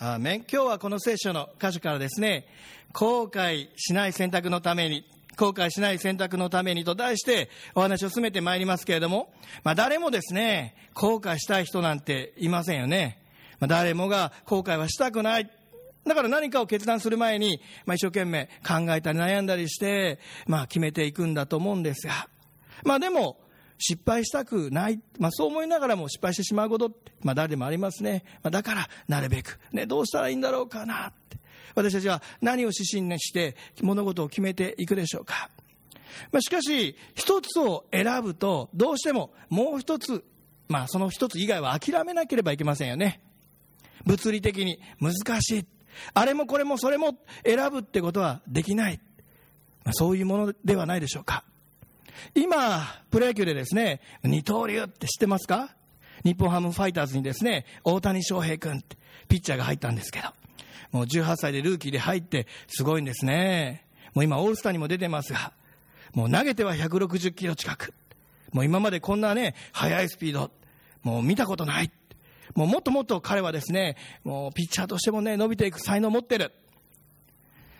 アーメン今日はこの聖書の箇所からですね、後悔しない選択のために、後悔しない選択のためにと題してお話を進めてまいりますけれども、まあ誰もですね、後悔したい人なんていませんよね。まあ誰もが後悔はしたくない。だから何かを決断する前に、まあ一生懸命考えたり悩んだりして、まあ決めていくんだと思うんですが、まあでも、失敗したくない、まあ、そう思いながらも失敗してしまうことって、まあ、誰でもありますね、まあ、だからなるべく、ね、どうしたらいいんだろうかなって。私たちは何を指針にして物事を決めていくでしょうか、まあ、しかし一つを選ぶとどうしてももう一つ、まあ、その一つ以外は諦めなければいけませんよね。物理的に難しい。あれもこれもそれも選ぶってことはできない、まあ、そういうものではないでしょうか。今、プロ野球でですね、二刀流って知ってますか？日本ハムファイターズにですね、大谷翔平君ってピッチャーが入ったんですけど、もう18歳でルーキーで入ってすごいんですね。もう今オールスターにも出てますが、もう投げては160キロ近く。もう今までこんなね、速いスピード、もう見たことない。もうもっともっと彼はですね、もうピッチャーとしてもね、伸びていく才能を持ってる。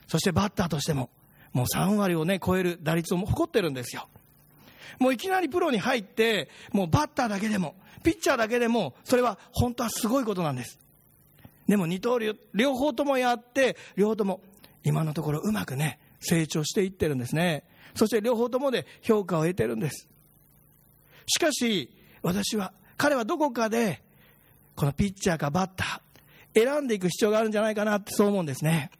そしてバッターとしても、もう3割をね、超える打率を誇ってるんですよ。もういきなりプロに入って、もうバッターだけでも、ピッチャーだけでも、それは本当はすごいことなんです。でも二刀流、両方ともやって、両方とも今のところうまくね、成長していってるんですね。そして両方ともで評価を得てるんです。しかし、私は、彼はどこかで、このピッチャーかバッター、選んでいく必要があるんじゃないかなってそう思うんですね。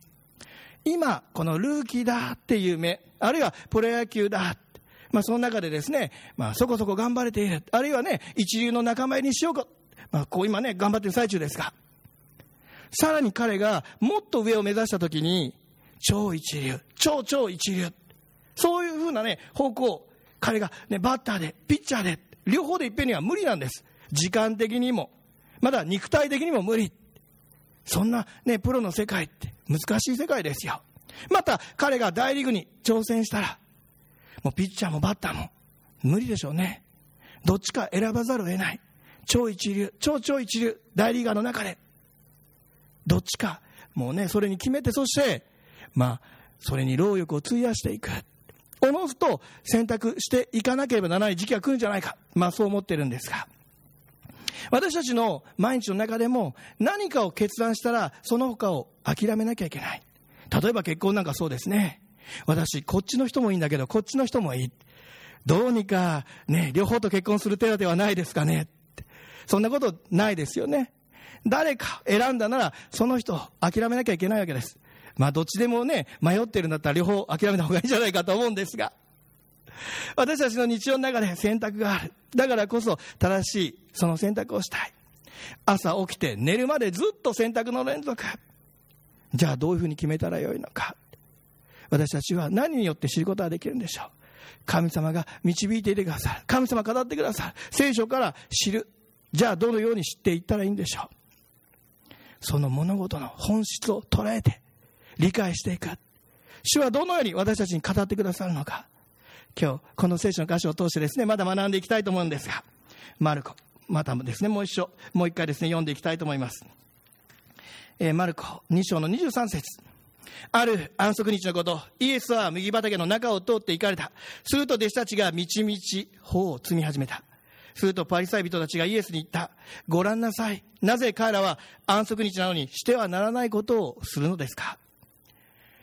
今、このルーキーだっていう目、あるいはプロ野球だまあ、その中でですね、まあ、そこそこ頑張れている。あるいはね、一流の仲間入りにしようか。まあ、こう今ね、頑張ってる最中ですが。さらに彼がもっと上を目指したときに、超一流、超超一流。そういうふうなね、方向、彼がね、バッターで、ピッチャーで、両方でいっぺんには無理なんです。時間的にも、まだ肉体的にも無理。そんなね、プロの世界って難しい世界ですよ。また彼が大リーグに挑戦したら、もうピッチャーもバッターも無理でしょうね。どっちか選ばざるを得ない。超一流、超超一流、大リーガーの中で。どっちか、もうね、それに決めて、そして、まあ、それに労力を費やしていく。おのずと選択していかなければならない時期が来るんじゃないか。まあそう思ってるんですが。私たちの毎日の中でも何かを決断したらその他を諦めなきゃいけない。例えば結婚なんかそうですね。私、こっちの人もいいんだけど、こっちの人もいい。どうにか、ね、両方と結婚する手立てはないですかね。そんなことないですよね。誰か選んだなら、その人、諦めなきゃいけないわけです。まあ、どっちでもね、迷ってるんだったら両方諦めた方がいいんじゃないかと思うんですが。私たちの日常の中で選択がある。だからこそ、正しい、その選択をしたい。朝起きて寝るまでずっと選択の連続。じゃあどういうふうに決めたらよいのか。私たちは何によって知ることができるんでしょう？神様が導いていてくださる。神様語ってくださる。聖書から知る。じゃあどのように知っていったらいいんでしょう？その物事の本質を捉えて理解していく。主はどのように私たちに語ってくださるのか。今日この聖書の箇所を通してですねまだ学んでいきたいと思うんですがマルコ。またもですねもう一緒もう一回ですね読んでいきたいと思います、えー、マルコ2章の23節。ある安息日のこと、イエスは麦畑の中を通って行かれた。すると弟子たちがみちみち穂を摘み始めた。するとパリサイ人たちがイエスに言った。ご覧なさい。なぜ彼らは安息日なのにしてはならないことをするのですか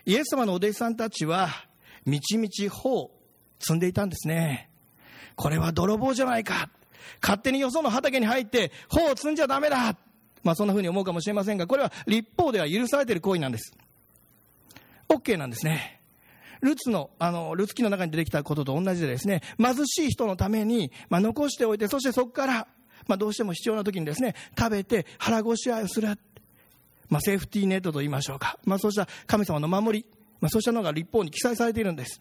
イエス様のお弟子さんたちは、みちみち穂を摘んでいたんですね。これは泥棒じゃないか。勝手によその畑に入って穂を摘んじゃダメだ。まあそんな風に思うかもしれませんが、これは立法では許されている行為なんです。OK なんですね。ルツの、あの、ルツ記の中に出てきたことと同じでですね、貧しい人のために、まあ、残しておいて、そしてそこから、まあ、どうしても必要な時にですね、食べて腹ごしらえをする。まあ、セーフティーネットと言いましょうか。まあ、そうした神様の守り、まあ、そうしたのが立法に記載されているんです。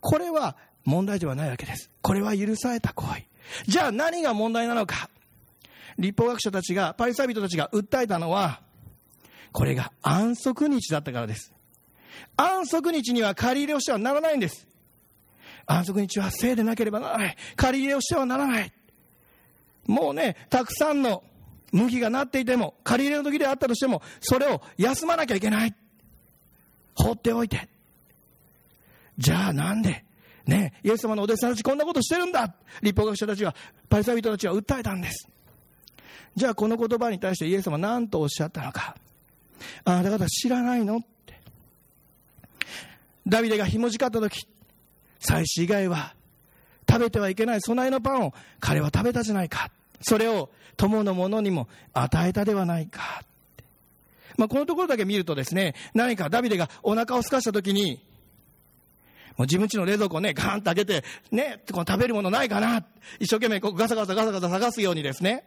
これは問題ではないわけです。これは許された行為。じゃあ何が問題なのか。立法学者たちが、パリサイ人たちが訴えたのは、これが安息日だったからです。安息日には借り入れをしてはならないんです。安息日はせいでなければならない。借り入れをしてはならない。もうね、たくさんの麦がなっていても、借り入れの時であったとしても、それを休まなきゃいけない。放っておいて。じゃあなんで、ね、イエス様のお弟子さんたちこんなことしてるんだ立法学者たちは、パリサイ人たちは訴えたんです。じゃあこの言葉に対してイエス様は何とおっしゃったのか。あなた方知らないの？ダビデがひもじかった時、祭司以外は食べてはいけない備えのパンを彼は食べたじゃないか。それを友の者にも与えたではないか。まあ、このところだけ見るとですね、何かダビデがお腹を空かした時に、もう自分家の冷蔵庫をね、ガーンと開けて、ね、この食べるものないかな。一生懸命こうガサガサガサガサ探すようにですね、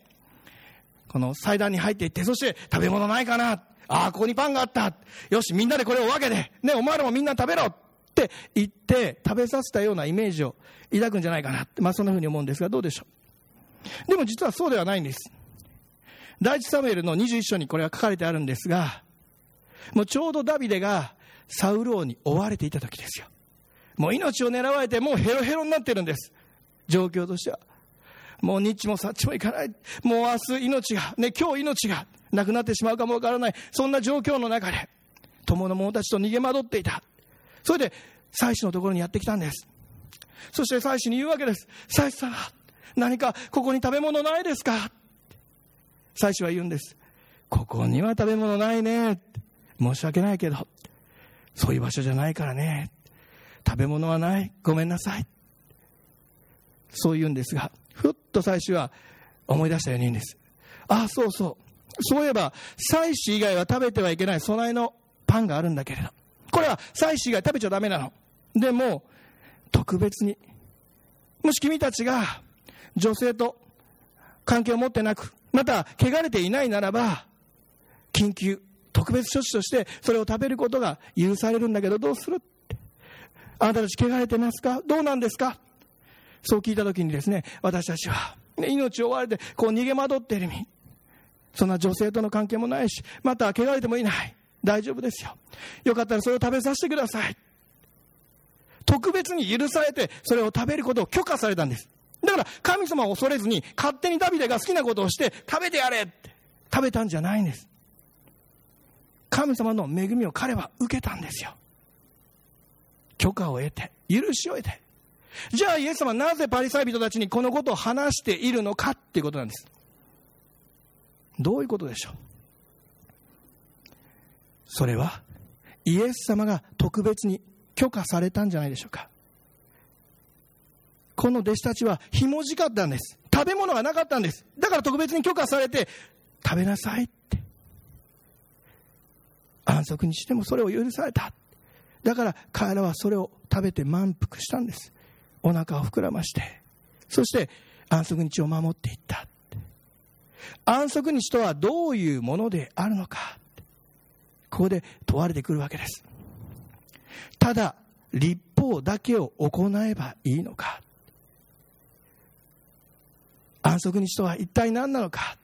この祭壇に入っていって、そして食べ物ないかな。ああ、ここにパンがあった。よし、みんなでこれを分けて、ね、お前らもみんな食べろって言って、食べさせたようなイメージを抱くんじゃないかな。まあそんなふうに思うんですが、どうでしょう。でも実はそうではないんです。第一サムエルの21章にこれは書かれてあるんですが、もうちょうどダビデがサウル王に追われていた時ですよ。もう命を狙われて、もうヘロヘロになってるんです。状況としては。もう日もさっちもいかない。もう明日命が、ね、今日命がなくなってしまうかもわからない。そんな状況の中で、友の者たちと逃げ惑っていた。それで、祭司のところにやってきたんです。そして祭司に言うわけです。祭司様、何かここに食べ物ないですか？祭司は言うんです。ここには食べ物ないね。申し訳ないけど、そういう場所じゃないからね。食べ物はない。ごめんなさい。そう言うんですが、ふっと祭司は思い出したように言うんです。ああ、そうそう。そういえば、祭司以外は食べてはいけない備えのパンがあるんだけれど、これは祭司以外食べちゃダメなの。でも、特別に、もし君たちが女性と関係を持ってなく、また汚れていないならば、緊急、特別処置としてそれを食べることが許されるんだけど、どうするあなたたち汚れてますか？どうなんですか？そう聞いたときにですね、私たちは、命を追われて、こう逃げ惑っている意味。そんな女性との関係もないし、また汚れてもいない。大丈夫ですよ。よかったらそれを食べさせてください。特別に許されて、それを食べることを許可されたんです。だから、神様を恐れずに、勝手にダビデが好きなことをして、食べてやれって食べたんじゃないんです。神様の恵みを彼は受けたんですよ。許可を得て、許しを得て。じゃあイエス様なぜパリサイ人たちにこのことを話しているのかっていうことなんです。どういうことでしょう？それはイエス様が特別に許可されたんじゃないでしょうか？この弟子たちはひもじかったんです。食べ物がなかったんです。だから特別に許可されて食べなさいって。安息にしてもそれを許された。だから彼らはそれを食べて満腹したんです。お腹を膨らまして、そして安息日を守っていった。安息日とはどういうものであるのか。ここで問われてくるわけです。ただ、立法だけを行えばいいのか。安息日とは一体何なのか。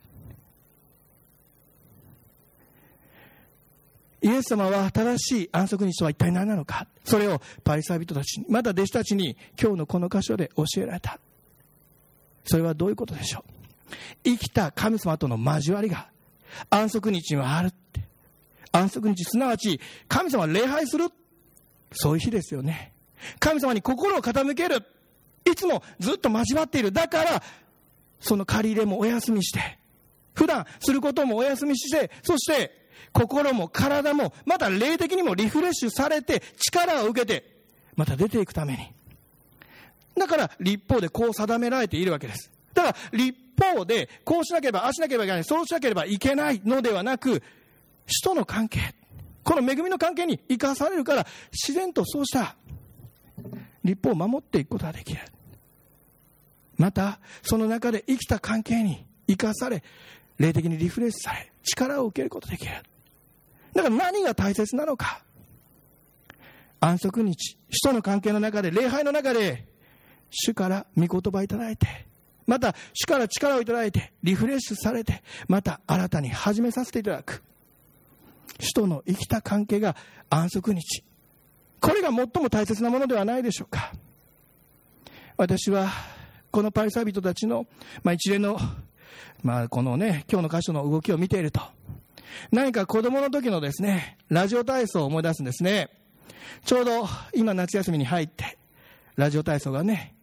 イエス様は正しい安息日とは一体何なのか。それをパリサイ人たちに、また弟子たちに今日のこの箇所で教えられた。それはどういうことでしょう。生きた神様との交わりが安息日にはあるって。安息日、すなわち神様を礼拝する。そういう日ですよね。神様に心を傾ける。いつもずっと交わっている。だから、その借り入れもお休みして、普段することもお休みして、そして心も体も、また霊的にもリフレッシュされて、力を受けて、また出ていくために。だから、立法でこう定められているわけです。ただ、立法で、こうしなければ、ああしなければいけない、そうしなければいけないのではなく、主との関係、この恵みの関係に生かされるから、自然とそうした立法を守っていくことができる。また、その中で生きた関係に生かされ、霊的にリフレッシュされ、力を受けることができる。だから何が大切なのか。安息日、使徒の関係の中で、礼拝の中で、主から御言葉いただいて、また主から力をいただいて、リフレッシュされて、また新たに始めさせていただく。主との生きた関係が安息日。これが最も大切なものではないでしょうか。私は、このパリサイ人たちの、まあ、一連のまあ、このね、今日の箇所の動きを見ていると、何か子供の時のですね、ラジオ体操を思い出すんですね。ちょうど今夏休みに入って、ラジオ体操がね、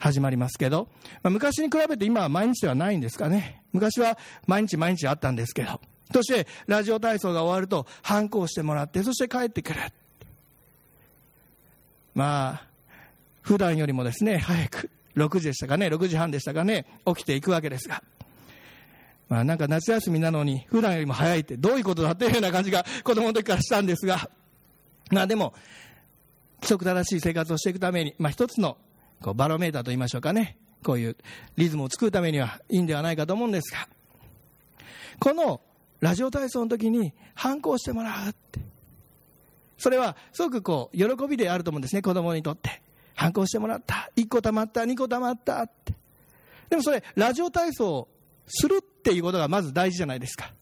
始まりますけど、まあ、昔に比べて今は毎日ではないんですかね。昔は毎日毎日あったんですけど、そしてラジオ体操が終わると、反抗してもらって、そして帰ってくる。まあ、普段よりもですね、早く、6時でしたかね、6時半でしたかね、起きていくわけですが。まあなんか夏休みなのに普段よりも早いってどういうことだっていうような感じが子供の時からしたんですが、まあでも、規則正しい生活をしていくために、まあ一つのこうバロメーターと言いましょうかね、こういうリズムを作るためにはいいんではないかと思うんですが、このラジオ体操の時に反抗してもらうって。それはすごくこう喜びであると思うんですね、子供にとって。反抗してもらった。1個たまった、2個たまったって。でもそれ、ラジオ体操をするっていうことがまず大事じゃないですか。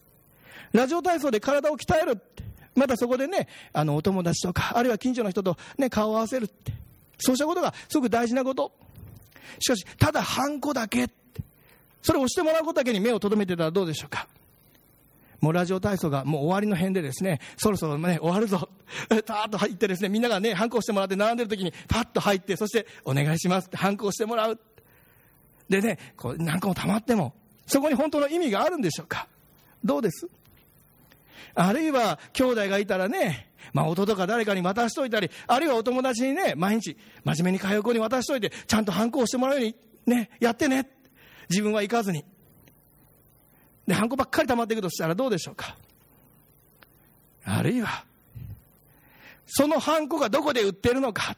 ラジオ体操で体を鍛えるって。またそこでね、あの、お友達とか、あるいは近所の人とね、顔を合わせるって。そうしたことがすごく大事なこと。しかし、ただハンコだけ。それを押してもらうことだけに目を留めてたらどうでしょうか。もうラジオ体操がもう終わりの辺でですね、そろそろね、終わるぞ。パーッと入ってですね、みんながね、反抗してもらって並んでる時にパッと入って、そしてお願いしますって反抗してもらう。でね、こう何個も溜まっても、そこに本当の意味があるんでしょうかどうです？あるいは兄弟がいたらね、まあ弟か誰かに渡しといたり、あるいはお友達にね、毎日真面目に通う子に渡しといて、ちゃんと反抗してもらうようにね、やってね。自分は行かずに。で、ハンコばっかり溜まっていくとしたらどうでしょうか。あるいは、そのハンコがどこで売ってるのか。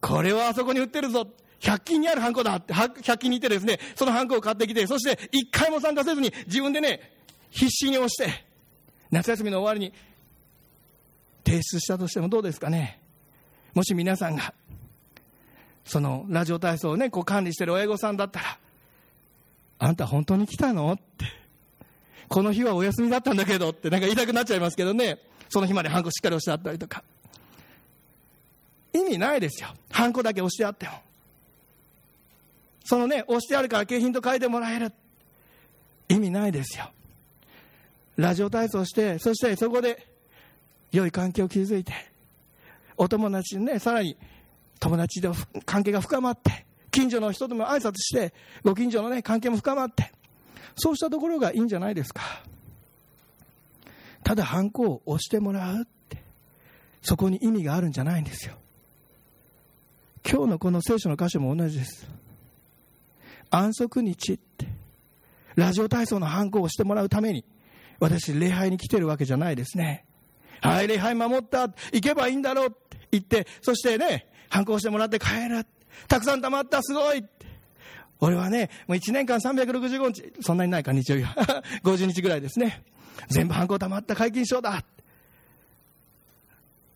これはあそこに売ってるぞ。100均にあるハンコだって、100均にいてですね、そのハンコを買ってきて、そして一回も参加せずに自分でね、必死に押して、夏休みの終わりに提出したとしてもどうですかね。もし皆さんが、そのラジオ体操をね、こう管理してる親御さんだったら、あんた本当に来たの？って。この日はお休みだったんだけどってなんか言いたくなっちゃいますけどね。その日までハンコしっかり押してあったりとか。意味ないですよ。ハンコだけ押してあっても。そのね、押してあるから景品と書いてもらえる。意味ないですよ。ラジオ体操して、そしてそこで良い関係を築いて、お友達にね、さらに友達で関係が深まって、近所の人とも挨拶して、ご近所のね、関係も深まって、そうしたところがいいんじゃないですか。ただハンコを押してもらうって、そこに意味があるんじゃないんですよ。今日のこの聖書の箇所も同じです。安息日って、ラジオ体操のハンコをしてもらうために、私、礼拝に来てるわけじゃないですね。はい、礼拝守った、行けばいいんだろうって言って、そしてね、ハンコをしてもらって帰る。たくさん溜まった、すごい俺はね、もう1年間365日、そんなにないか、日曜日は。50日ぐらいですね。全部ハンコ溜まった解禁賞だ。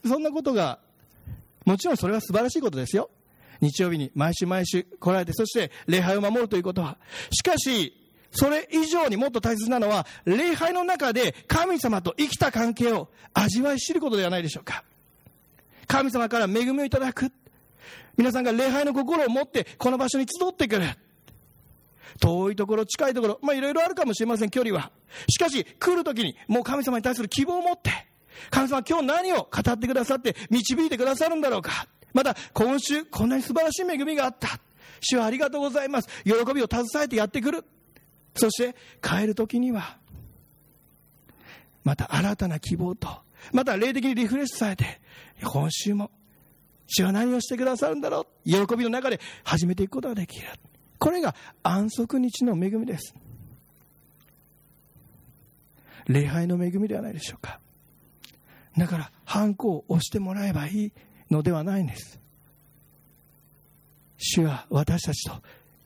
そんなことが、もちろんそれは素晴らしいことですよ。日曜日に毎週毎週来られて、そして礼拝を守るということは。しかし、それ以上にもっと大切なのは、礼拝の中で神様と生きた関係を味わい知ることではないでしょうか。神様から恵みをいただく。皆さんが礼拝の心を持ってこの場所に集ってくる。遠いところ、近いところ、まあいろいろあるかもしれません、距離は。しかし、来るときに、もう神様に対する希望を持って、神様今日何を語ってくださって、導いてくださるんだろうか。また、今週、こんなに素晴らしい恵みがあった。主はありがとうございます。喜びを携えてやってくる。そして、帰るときには、また新たな希望と、また霊的にリフレッシュされて、今週も、主は何をしてくださるんだろう。喜びの中で始めていくことができる。これが安息日の恵みです。礼拝の恵みではないでしょうか。だから、ハンコを押してもらえばいいのではないんです。主は私たちと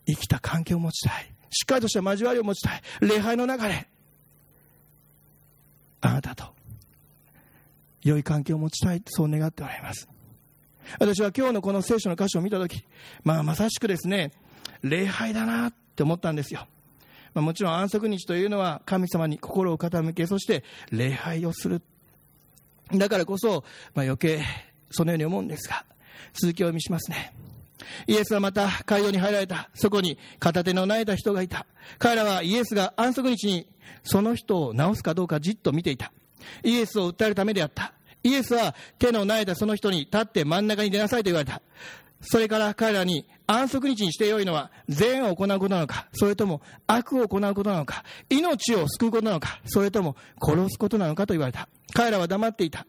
生きた関係を持ちたい。しっかりとした交わりを持ちたい。礼拝の中で、あなたと良い関係を持ちたい。そう願っておられます。私は今日のこの聖書の箇所を見たとき、まあまさしくですね、礼拝だなって思ったんですよ。まあ、もちろん安息日というのは神様に心を傾け、そして礼拝をする。だからこそ、まあ、余計そのように思うんですが、続きを見しますね。イエスはまた街道に入られた。そこに片手の苗えた人がいた。彼らはイエスが安息日にその人を治すかどうかじっと見ていた。イエスを訴えるためであった。イエスは手の苗えたその人に立って真ん中に出なさいと言われた。それから彼らに安息日にしてよいのは善を行うことなのか、それとも悪を行うことなのか、命を救うことなのか、それとも殺すことなのかと言われた。彼らは黙っていた。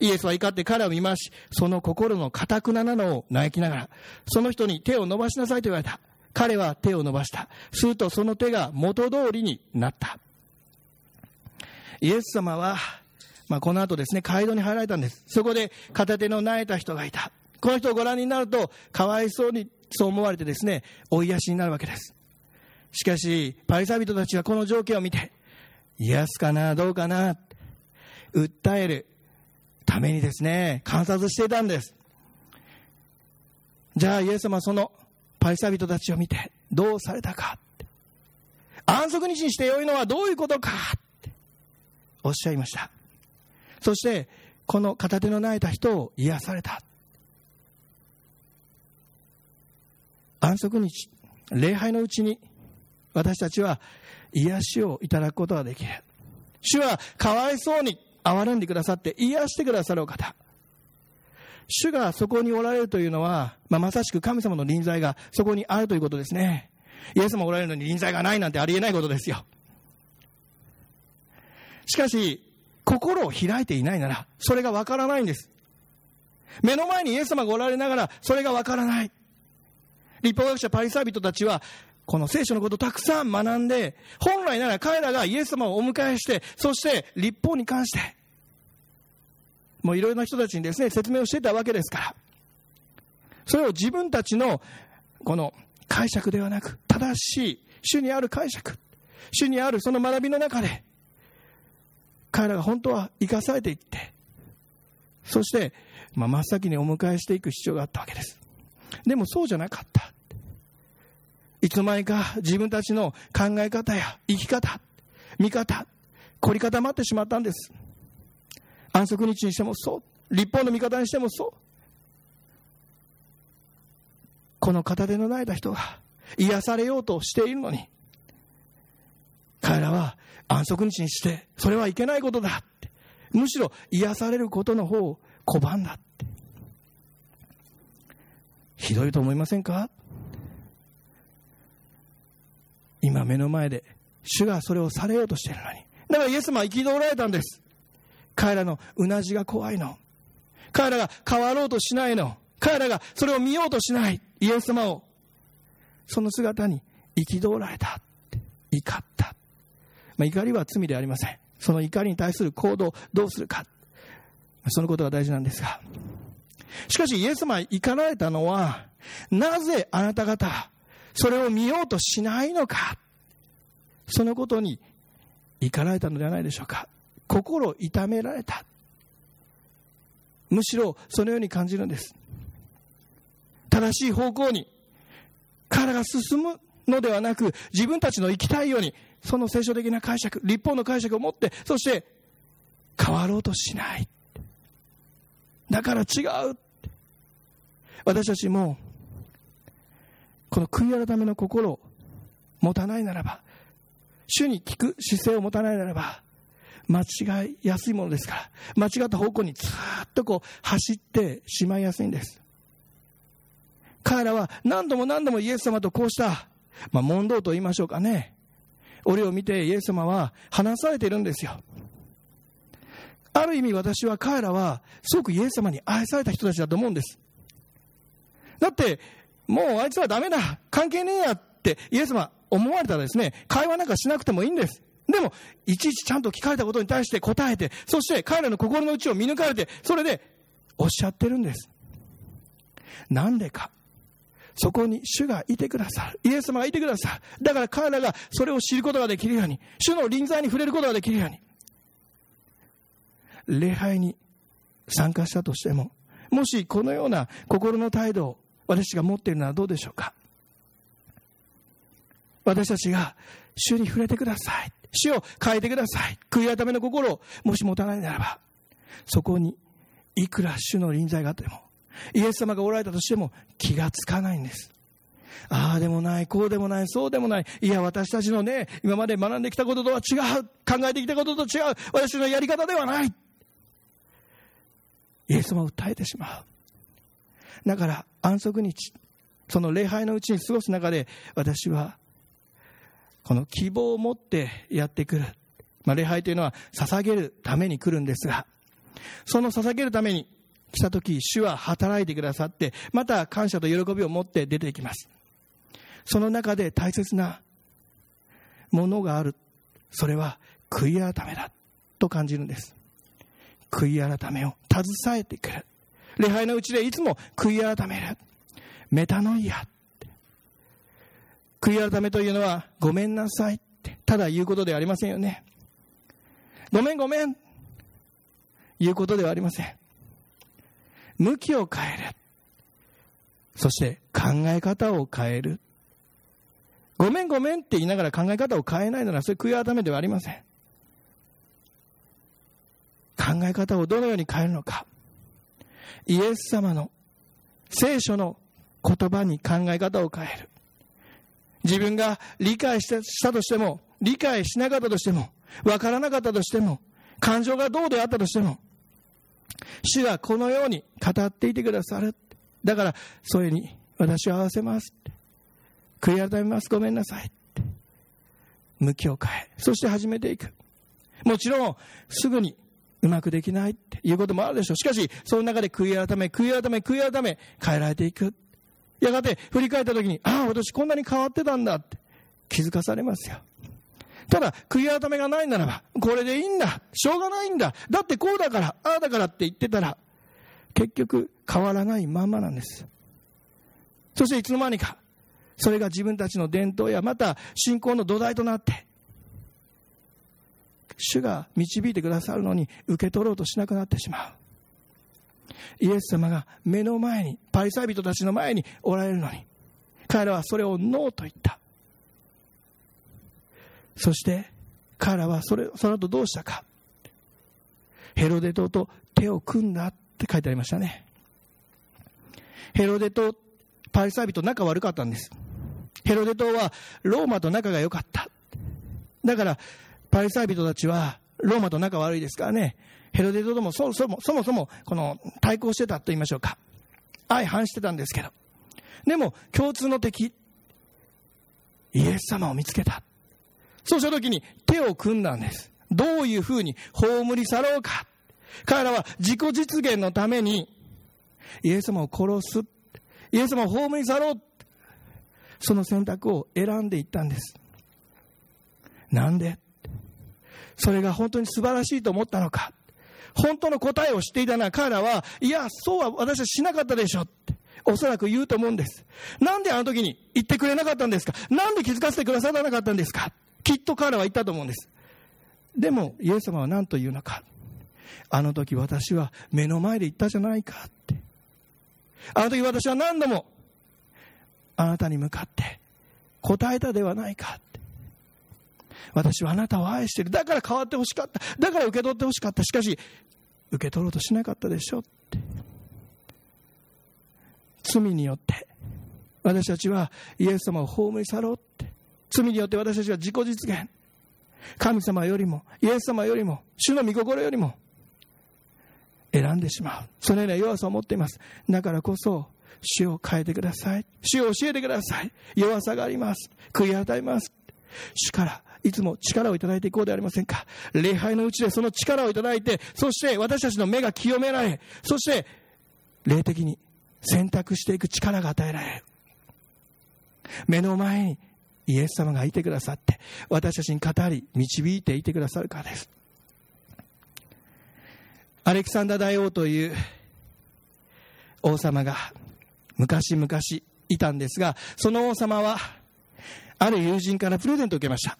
イエスは怒って彼を見回し、その心の堅くななのを嘆きながら、その人に手を伸ばしなさいと言われた。彼は手を伸ばした。するとその手が元通りになった。イエス様は、まあ、この後ですね、街道に入られたんです。そこで片手の苗えた人がいた。この人をご覧になると、かわいそうにそう思われてですね、追いやしになるわけです。しかし、パリサビトたちはこの条件を見て、癒すかな、どうかな、訴えるためにですね、観察していたんです。じゃあ、イエス様はそのパリサビトたちを見て、どうされたか。安息日にしてよいのはどういうことかっておっしゃいました。そして、この片手の泣いた人を癒された。安息日、礼拝のうちに私たちは癒しをいただくことができる。主はかわいそうに憐れんでくださって癒してくださるお方。主がそこにおられるというのは、まあ、まさしく神様の臨在がそこにあるということですね。イエスもおられるのに臨在がないなんてありえないことですよ。しかし、心を開いていないなら、それがわからないんです。目の前にイエス様がおられながら、それがわからない。立法学者パリサイ人たちは、この聖書のことをたくさん学んで、本来なら彼らがイエス様をお迎えして、そして立法に関して、もういろいろな人たちにですね、説明をしてたわけですから。それを自分たちの、この解釈ではなく、正しい、主にある解釈、主にあるその学びの中で、彼らが本当は生かされていって、そして、まあ、真っ先にお迎えしていく必要があったわけです。でもそうじゃなかった。いつの間にか自分たちの考え方や生き方、見方、凝り固まってしまったんです。安息日にしてもそう、立法の見方にしてもそう。この片手のないた人が癒されようとしているのに、彼らは安息日にして、それはいけないことだって。むしろ癒されることの方を拒んだって。ひどいと思いませんか？今目の前で主がそれをされようとしているのに。だからイエス様は憤られたんです。彼らのうなじが怖いの。彼らが変わろうとしないの。彼らがそれを見ようとしない。イエス様を。その姿に憤られた。怒った、まあ、怒りは罪ではありません。その怒りに対する行動をどうするか。そのことが大事なんですが。しかしイエス様は怒られたのはなぜあなた方それを見ようとしないのか？そのことに怒られたのではないでしょうか？心を痛められた？むしろそのように感じるんです。正しい方向に彼が進むのではなく自分たちの生きたいようにその聖書的な解釈立法の解釈を持ってそして変わろうとしない。だから違う私たちもこの悔い改めの心を持たないならば、主に聞く姿勢を持たないならば、間違いやすいものですから、間違った方向にずっとこう走ってしまいやすいんです。彼らは何度も何度もイエス様とこうした、まあ、問答と言いましょうかね。俺を見てイエス様は話されているんですよ。ある意味私は彼らはすごくイエス様に愛された人たちだと思うんです。だってもうあいつはダメだ、関係ねえやってイエス様思われたらですね、会話なんかしなくてもいいんです。でも、いちいちちゃんと聞かれたことに対して答えて、そして彼らの心の内を見抜かれて、それでおっしゃってるんです。なんでか。そこに主がいてくださる。イエス様がいてくださる。だから彼らがそれを知ることができるように、主の臨在に触れることができるように。礼拝に参加したとしても、もしこのような心の態度を私が持っているのはどうでしょうか？私たちが主に触れてください主を変えてください悔い改めの心をもし持たないならばそこにいくら主の臨在があってもイエス様がおられたとしても気がつかないんです。ああでもない、こうでもない、そうでもない。いや、私たちのね、今まで学んできたこととは違う。考えてきたことと違う。私のやり方ではない。イエス様を訴えてしまう。だから安息日、その礼拝のうちに過ごす中で、私は、この希望を持ってやってくる。まあ、礼拝というのは捧げるために来るんですが、その捧げるために来た時、主は働いてくださって、また感謝と喜びを持って出てきます。その中で大切なものがある。それは悔い改めだと感じるんです。悔い改めを携えてくる。礼拝のうちでいつも悔い改める。メタノイア。悔い改めというのは、ごめんなさいって、ただ言うことではありませんよね。ごめんごめん。言うことではありません。向きを変える。そして考え方を変える。ごめんごめんって言いながら考え方を変えないなら、それ悔い改めではありません。考え方をどのように変えるのか。イエス様の聖書の言葉に考え方を変える。自分が理解したとしても、理解しなかったとしても、わからなかったとしても、感情がどうであったとしても、主はこのように語っていてくださる。だから、それに私を合わせます。悔い改めます。ごめんなさい。向きを変え、そして始めていく。もちろん、すぐにうまくできないっていうこともあるでしょう。しかし、その中で悔い改め、悔い改め、悔い改め、変えられていく。やがて振り返った時に、ああ、私こんなに変わってたんだって気づかされますよ。ただ、悔い改めがないならば、これでいいんだ。しょうがないんだ。だってこうだから、ああだからって言ってたら、結局変わらないままなんです。そしていつの間にか、それが自分たちの伝統やまた信仰の土台となって、主が導いてくださるのに受け取ろうとしなくなってしまう。イエス様が目の前に、パリサイ人たちの前におられるのに、彼らはそれをノーと言った。そして彼らはそれその後どうしたか。ヘロデ島と手を組んだって書いてありましたね。ヘロデとパリサイ人仲悪かったんです。ヘロデ島はローマと仲が良かった。だからパリサイ人たちはローマと仲悪いですからね、ヘロデ島ともそもそもそもそもこの対抗してたと言いましょうか。相反してたんですけど。でも共通の敵、イエス様を見つけた。そうした時に手を組んだんです。どういうふうに葬り去ろうか。彼らは自己実現のためにイエス様を殺す。イエス様を葬り去ろう。その選択を選んでいったんです。なんでそれが本当に素晴らしいと思ったのか。本当の答えを知っていたのは彼らは、いや、そうは私はしなかったでしょって。おそらく言うと思うんです。なんであの時に言ってくれなかったんですか？なんで気づかせてくださらなかったんですか？きっと彼らは言ったと思うんです。でも、イエス様は何と言うのか？あの時私は目の前で言ったじゃないかって。あの時私は何度もあなたに向かって答えたではないかって。私はあなたを愛している。だから変わってほしかった。だから受け取ってほしかった。しかし、受け取ろうとしなかったでしょって。罪によって。私たちはイエス様を葬り去ろうって。罪によって私たちは自己実現。神様よりもイエス様よりも主の御心よりも選んでしまう。そのような弱さを持っています。だからこそ主を変えてください。主を教えてください。弱さがあります。悔い改めます。主からいつも力をいただいていこうではありませんか礼拝のうちでその力をいただいてそして私たちの目が清められそして霊的に選択していく力が与えられる。目の前にイエス様がいてくださって、私たちに語り、導いていてくださるからです。アレキサンダー大王という王様が昔々いたんですが、その王様は、ある友人からプレゼントを受けました。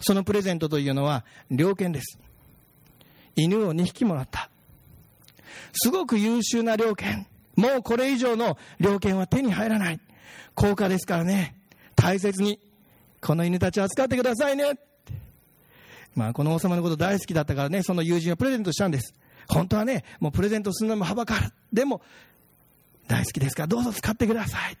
そのプレゼントというのは、猟犬です。犬を2匹もらった。すごく優秀な猟犬。もうこれ以上の猟犬は手に入らない。高価ですからね、大切に、この犬たちを扱ってくださいね。まあ、この王様のこと大好きだったからね、その友人をプレゼントしたんです。本当はね、もうプレゼントするのもはばかる。でも、大好きですからどうぞ使ってください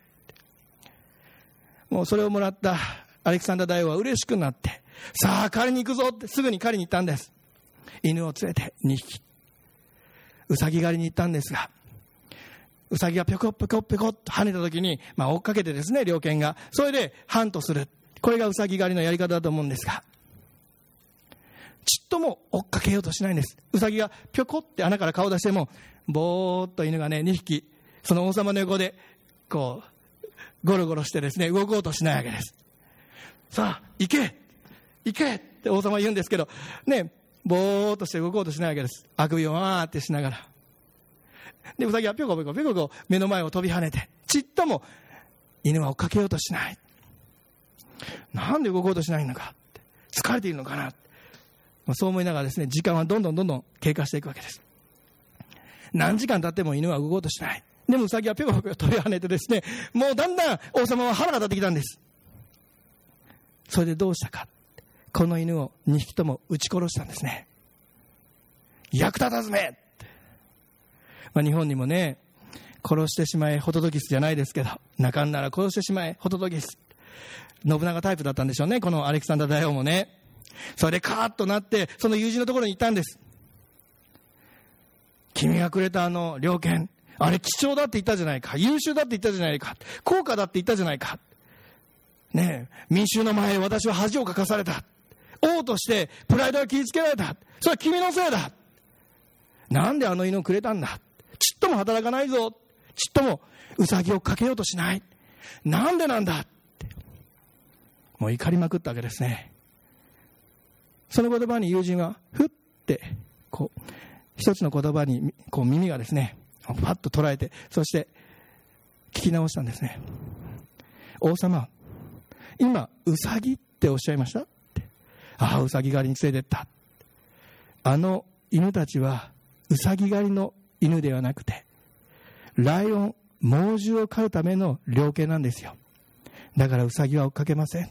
もうそれをもらったアレクサンダー大王は嬉しくなってさあ狩りに行くぞってすぐに狩りに行ったんです。犬を連れて2匹。うさぎ狩りに行ったんですがうさぎがぴょこぴょこぴょこっと跳ねた時に、まあ、追っかけてですね猟犬が。それでハントする。これがうさぎ狩りのやり方だと思うんですがちっとも追っかけようとしないんです。うさぎがぴょこって穴から顔出してもぼーっと犬がね2匹その王様の横でこうゴロゴロしてですね動こうとしないわけです。さあ行け行け！って王様は言うんですけどねぼーっとして動こうとしないわけです。あくびをわーってしながら。でうさぎはぴょこぴょこぴょこぴょこ目の前を飛び跳ねてちっとも犬は追っかけようとしない。なんで動こうとしないのか。疲れているのかな。まそう思いながらですね時間はどんどんどんどん経過していくわけです。何時間経っても犬は動こうとしない。でもウサギはぴょこぴょこ飛び跳ねてですねもうだんだん王様は腹が立ってきたんです。それでどうしたか。この犬を2匹とも撃ち殺したんですね。役立たずめ、まあ、日本にもね殺してしまえホトトギスじゃないですけど泣かんなら殺してしまえホトトギス。信長タイプだったんでしょうねこのアレクサンダー大王もね。それでカーッとなってその友人のところに行ったんです。君がくれたあの猟犬あれ貴重だって言ったじゃないか。優秀だって言ったじゃないか。高価だって言ったじゃないか。ねえ民衆の前私は恥をかかされた。王としてプライドが傷つけられた。それは君のせいだ。なんであの犬をくれたんだ。ちっとも働かないぞ。ちっともウサギをかけようとしない。なんでなんだ。ってもう怒りまくったわけですね。その言葉に友人はふってこう一つの言葉にこう耳がですねパッと捉えてそして聞き直したんですね。王様今ウサギっておっしゃいました？ああウサギ狩りに連れてった。あの犬たちはウサギ狩りの犬ではなくてライオン猛獣を飼うための猟犬なんですよ。だからウサギは追っかけません。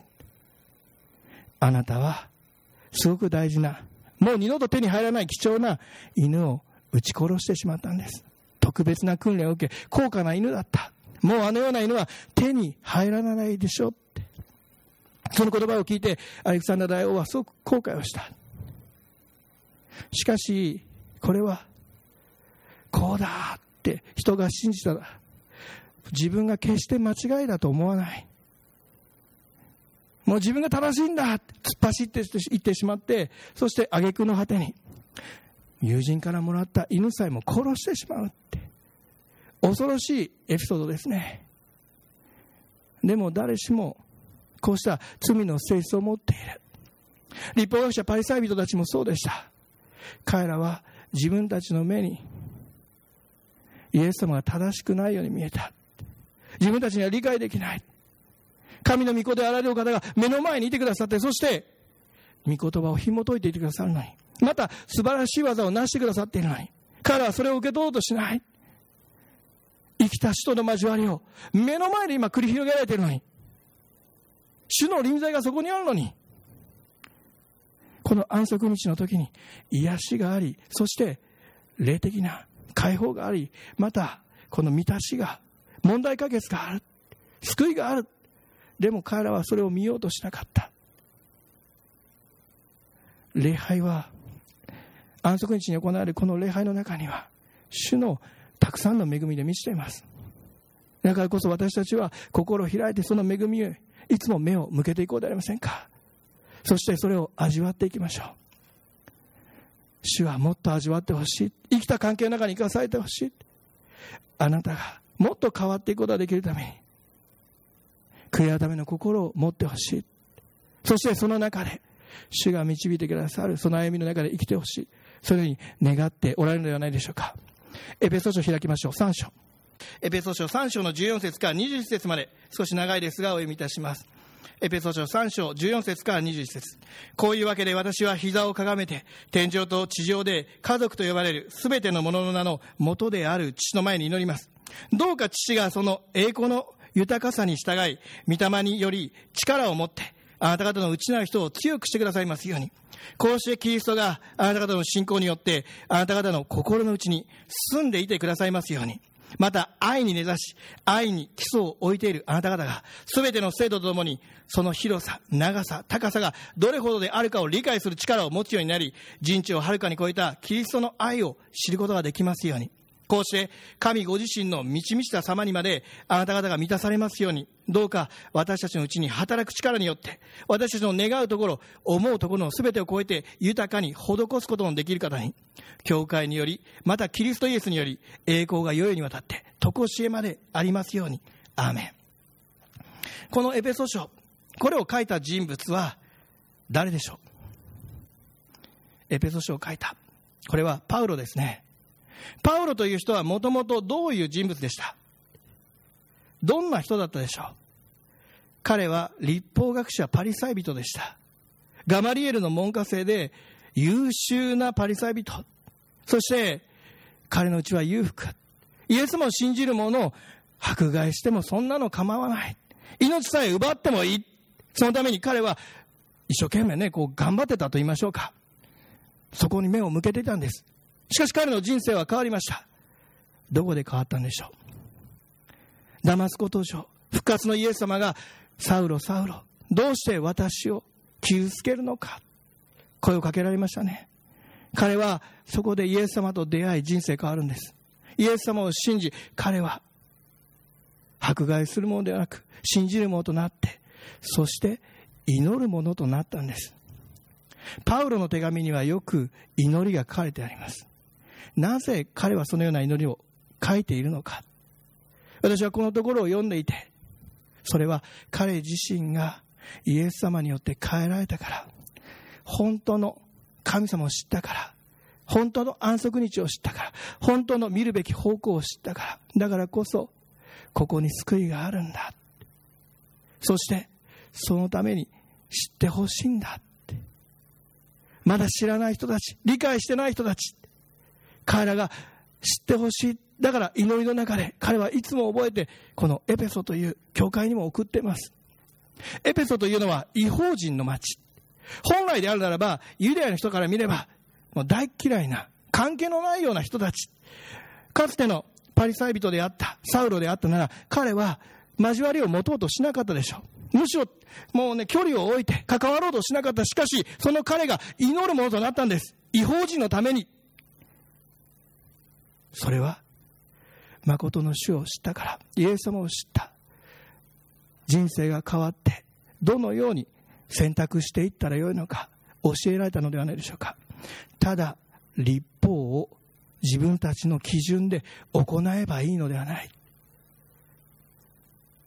あなたはすごく大事なもう二度と手に入らない貴重な犬を撃ち殺してしまったんです。特別な訓練を受け高価な犬だった。もうあのような犬は手に入らないでしょ。ってその言葉を聞いてアレクサンダー大王はすごく後悔をした。しかしこれはこうだって人が信じたら自分が決して間違いだと思わない。もう自分が正しいんだって突っ走っていってしまってそして挙句の果てに友人からもらった犬さえも殺してしまうって恐ろしいエピソードですね。でも誰しもこうした罪の性質を持っている。立法学者パリサイ人たちもそうでした。彼らは自分たちの目にイエス様が正しくないように見えた。自分たちには理解できない。神の御子であられる方が目の前にいてくださって、そして、御言葉を紐解いていてくださるのに、また素晴らしい技を成してくださっているのに、彼はそれを受け取ろうとしない。生きた死との交わりを目の前で今繰り広げられているのに、主の臨在がそこにあるのに、この安息日の時に癒しがあり、そして霊的な解放があり、またこの満たしが、問題解決がある、救いがある。でも彼らはそれを見ようとしなかった。礼拝は安息日に行われるこの礼拝の中には主のたくさんの恵みで満ちています。だからこそ私たちは心を開いてその恵みへいつも目を向けていこうではありませんか？そしてそれを味わっていきましょう。主はもっと味わってほしい。生きた関係の中に生かされてほしい。あなたがもっと変わっていくことができるために悔い改めの心を持ってほしい。そしてその中で主が導いてくださるその歩みの中で生きてほしい。そういうに願っておられるのではないでしょうか。エペソ書開きましょう。3章。エペソ書3章の14節から21節まで少し長いですがお読みいたしますエペソ書3章14節から21節こういうわけで私は膝をかがめて天井と地上で家族と呼ばれるすべてのものの名の元である父の前に祈りますどうか父がその栄光の豊かさに従い、御霊により力を持って、あなた方の内なる人を強くしてくださいますように。こうしてキリストがあなた方の信仰によって、あなた方の心の内に住んでいてくださいますように。また愛に根ざし、愛に基礎を置いているあなた方が、すべての生徒とともに、その広さ、長さ、高さがどれほどであるかを理解する力を持つようになり、人知をはるかに超えたキリストの愛を知ることができますように。こうして神ご自身の満ち満ちた様にまであなた方が満たされますように、どうか私たちのうちに働く力によって、私たちの願うところ、思うところの全てを超えて豊かに施すことのできる方に、教会により、またキリストイエスにより、栄光が世々にわたって、常しえまでありますように。アーメン。このエペソ書、これを書いた人物は誰でしょう？エペソ書を書いた。これはパウロですね。パウロという人はもともとどういう人物でした？どんな人だったでしょう？彼は立法学者パリサイ人でした。ガマリエルの門下生で優秀なパリサイ人。そして彼のうちは裕福。イエスも信じる者を迫害してもそんなの構わない。命さえ奪ってもいい。そのために彼は一生懸命ね、こう頑張ってたと言いましょうか。そこに目を向けていたんです。しかし彼の人生は変わりました。どこで変わったんでしょう？ダマスコ当初、復活のイエス様が、サウロ、サウロ、どうして私を傷つけるのか、声をかけられましたね。彼はそこでイエス様と出会い人生変わるんです。イエス様を信じ、彼は迫害するものではなく、信じるものとなって、そして祈るものとなったんです。パウロの手紙にはよく祈りが書かれてあります。なぜ彼はそのような祈りを書いているのか。私はこのところを読んでいて、それは彼自身がイエス様によって変えられたから、本当の神様を知ったから、本当の安息日を知ったから、本当の見るべき方向を知ったから、だからこそ、ここに救いがあるんだ。そして、そのために知ってほしいんだって。まだ知らない人たち、理解してない人たち、彼らが知ってほしい。だから祈りの中で彼はいつも覚えて、このエペソという教会にも送っています。エペソというのは違法人の町。本来であるならば、ユダヤの人から見れば、もう大嫌いな、関係のないような人たち。かつてのパリサイ人であった、サウロであったなら、彼は交わりを持とうとしなかったでしょう。むしろ、もうね、距離を置いて関わろうとしなかった。しかし、その彼が祈るものとなったんです。違法人のために。それは誠の主を知ったからイエス様を知った。人生が変わってどのように選択していったらよいのか教えられたのではないでしょうか。ただ立法を自分たちの基準で行えばいいのではない。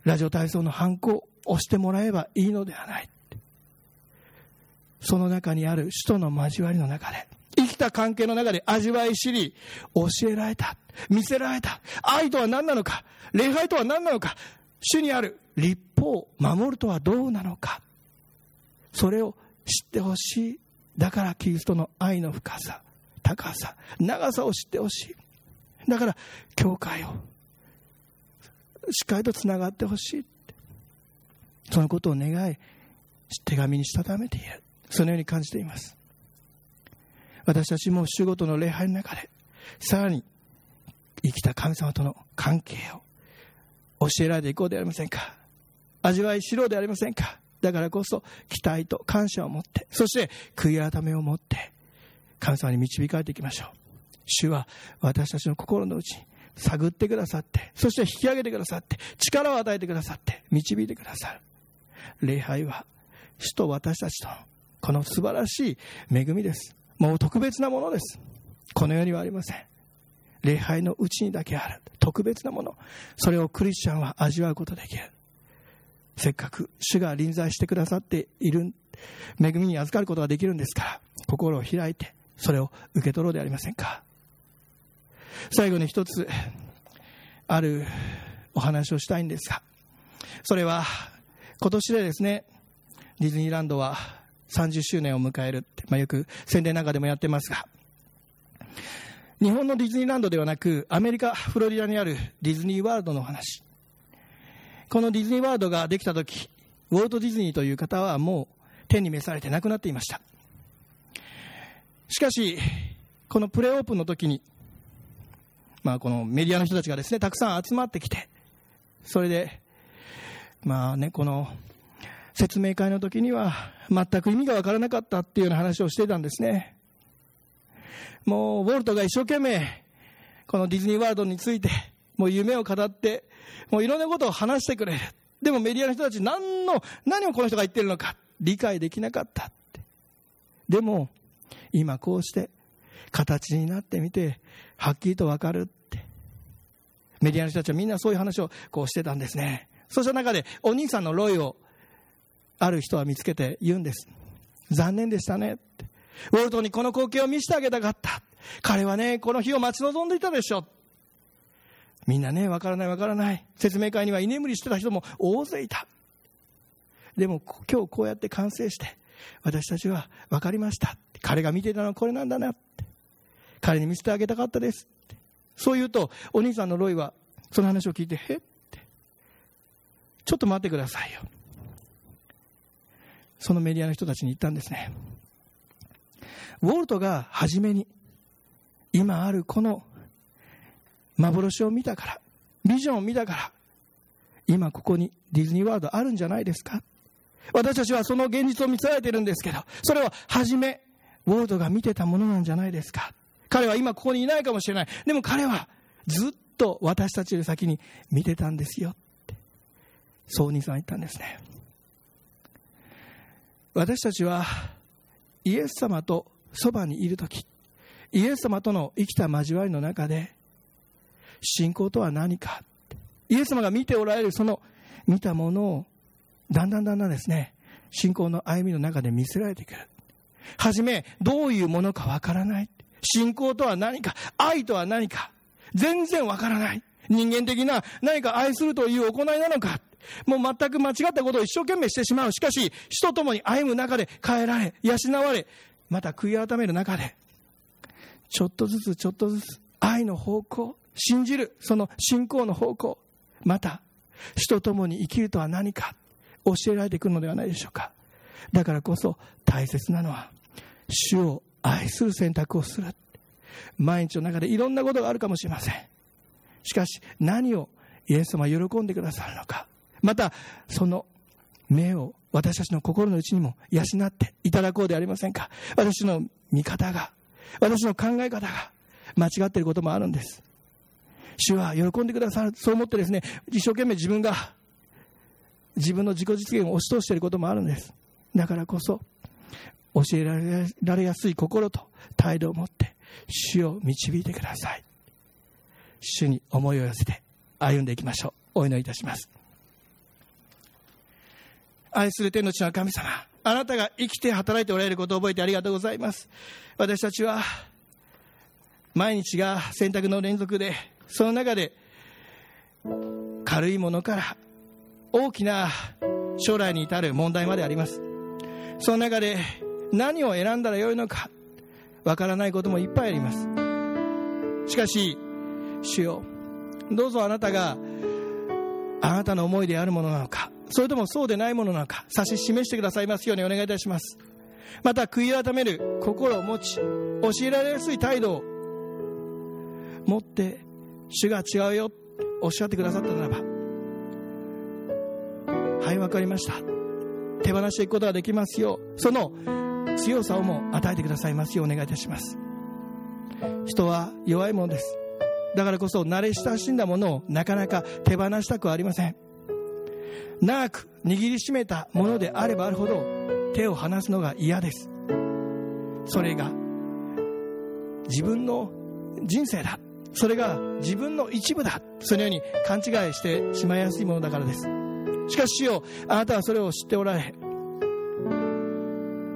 ラジオ体操のハンコを押してもらえばいいのではない。その中にある首都の交わりの中で生きた関係の中で味わい知り、教えられた、見せられた、愛とは何なのか、礼拝とは何なのか、主にある立法を守るとはどうなのか、それを知ってほしい。だからキリストの愛の深さ、高さ、長さを知ってほしい。だから、教会をしっかりとつながってほしい。そのことを願い、手紙にしたためている。そのように感じています。私たちも主ごとの礼拝の中で、さらに生きた神様との関係を教えられていこうではありませんか？味わいしろうではありませんか？だからこそ期待と感謝を持って、そして悔い改めを持って、神様に導かれていきましょう。主は私たちの心の内に探ってくださって、そして引き上げてくださって、力を与えてくださって、導いてくださる。礼拝は主と私たちとこの素晴らしい恵みです。もう特別なものです。この世にはありません。礼拝のうちにだけある特別なもの。それをクリスチャンは味わうことできる。せっかく主が臨在してくださっている、恵みに預かることができるんですから、心を開いて、それを受け取ろうではありませんか。最後に一つ、あるお話をしたいんですが、それは、今年でですね、ディズニーランドは30周年を迎えるって、まあ、よく宣伝なんかでもやってますが、日本のディズニーランドではなく、アメリカ・フロリダにあるディズニーワールドの話。このディズニーワールドができた時、ウォルト・ディズニーという方はもう天に召されて亡くなっていました。しかし、このプレオープンの時に、まあ、このメディアの人たちがですね、たくさん集まってきて、それで、まあね、この説明会の時には全く意味がわからなかったっていうような話をしてたんですね。もう、ウォルトが一生懸命、このディズニーワールドについて、もう夢を語って、もういろんなことを話してくれる。でもメディアの人たち何の、何をこの人が言ってるのか理解できなかったって。でも、今こうして形になってみて、はっきりとわかるって。メディアの人たちはみんなそういう話をこうしてたんですね。そうした中で、お兄さんのロイを、ある人は見つけて言うんです。残念でしたねって。ウォルトにこの光景を見せてあげたかった。彼はね、この日を待ち望んでいたでしょ。みんなね、わからないわからない。説明会には居眠りしてた人も大勢いた。でも今日こうやって完成して、私たちは分かりました。彼が見ていたのはこれなんだなって。彼に見せてあげたかったです。そう言うと、お兄さんのロイは、その話を聞いて、へって。ちょっと待ってくださいよ。そのメディアの人たちに言ったんですね。ウォルトが初めに、今あるこの幻を見たから、ビジョンを見たから、今ここにディズニーワールドあるんじゃないですか私たちはその現実を見せられてるんですけど、それは初め、ウォルトが見てたものなんじゃないですか彼は今ここにいないかもしれない。でも彼はずっと私たちより先に見てたんですよって。そう兄さんは言ったんですね。私たちはイエス様とそばにいるとき、イエス様との生きた交わりの中で、信仰とは何か、イエス様が見ておられるその見たものを、だんだんだんだんですね、信仰の歩みの中で見せられてくる。はじめ、どういうものかわからない。信仰とは何か、愛とは何か、全然わからない。人間的な何か愛するという行いなのか、もう全く間違ったことを一生懸命してしまう。しかし、人ともに歩む中で変えられ、養われ、また悔い改める中で、ちょっとずつちょっとずつ愛の方向、信じる、その信仰の方向、また、人ともに生きるとは何か、教えられてくるのではないでしょうか。だからこそ大切なのは、主を愛する選択をする。毎日の中でいろんなことがあるかもしれません。しかし、何をイエス様は喜んでくださるのか。また、その目を私たちの心の内にも養っていただこうではありませんか？私の見方が、私の考え方が間違っていることもあるんです。主は喜んでくださる。そう思ってですね、一生懸命自分が、自分の自己実現を押し通していることもあるんです。だからこそ、教えられやすい心と態度を持って、主を導いてください。主に思いを寄せて歩んでいきましょう。お祈りいたします。愛する天の地の神様、あなたが生きて働いておられることを覚えてありがとうございます。私たちは、毎日が選択の連続で、その中で、軽いものから大きな将来に至る問題まであります。その中で何を選んだらよいのか、わからないこともいっぱいあります。しかし、主よ、どうぞあなたが、あなたの思いであるものなのか、それともそうでないものなのか、指し示してくださいますようにお願いいたします。また、悔い改める心を持ち、教えられやすい態度を持って、主が違うよ、おっしゃってくださったならば、はい、わかりました。手放していくことができますよう、その強さをも与えてくださいますようお願いいたします。人は弱いものです。だからこそ慣れ親しんだものをなかなか手放したくはありません。長く握りしめたものであればあるほど手を離すのが嫌です。それが自分の人生だ。それが自分の一部だ。そのように勘違いしてしまいやすいものだからです。しかし主よあなたはそれを知っておられ、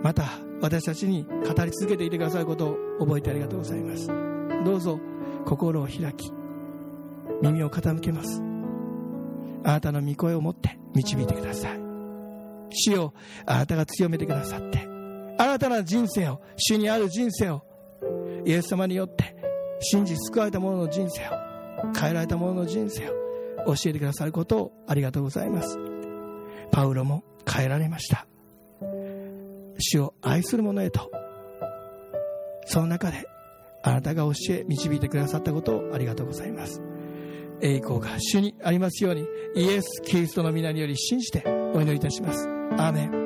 また私たちに語り続けていてくださることを覚えてありがとうございます。どうぞ心を開き、耳を傾けます。あなたの御声を持って導いてください。主よあなたが強めてくださって、新たな人生を、主にある人生を、イエス様によって信じ救われた者の人生を、変えられた者の人生を教えてくださることをありがとうございます。パウロも変えられました。主を愛する者へと、その中であなたが教え導いてくださったことをありがとうございます栄光が主にありますようにイエス・キリストの皆により信じてお祈りいたします。アーメン。